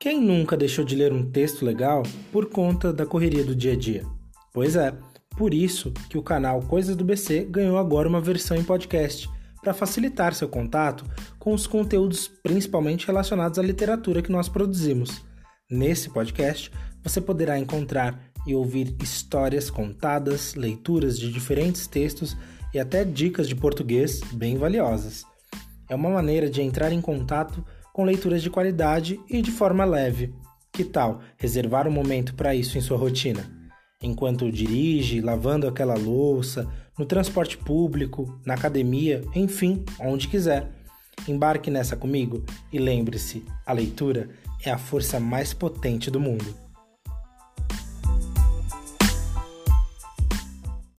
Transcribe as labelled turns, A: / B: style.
A: Quem nunca deixou de ler um texto legal por conta da correria do dia a dia? Pois é, por isso que o canal Coisas do BC ganhou agora uma versão em podcast, para facilitar seu contato com os conteúdos principalmente relacionados à literatura que nós produzimos. Nesse podcast, você poderá encontrar e ouvir histórias contadas, leituras de diferentes textos e até dicas de português bem valiosas. É uma maneira de entrar em contato com leituras de qualidade e de forma leve. Que tal reservar um momento para isso em sua rotina? Enquanto dirige, lavando aquela louça, no transporte público, na academia, enfim, onde quiser. Embarque nessa comigo e lembre-se: a leitura é a força mais potente do mundo.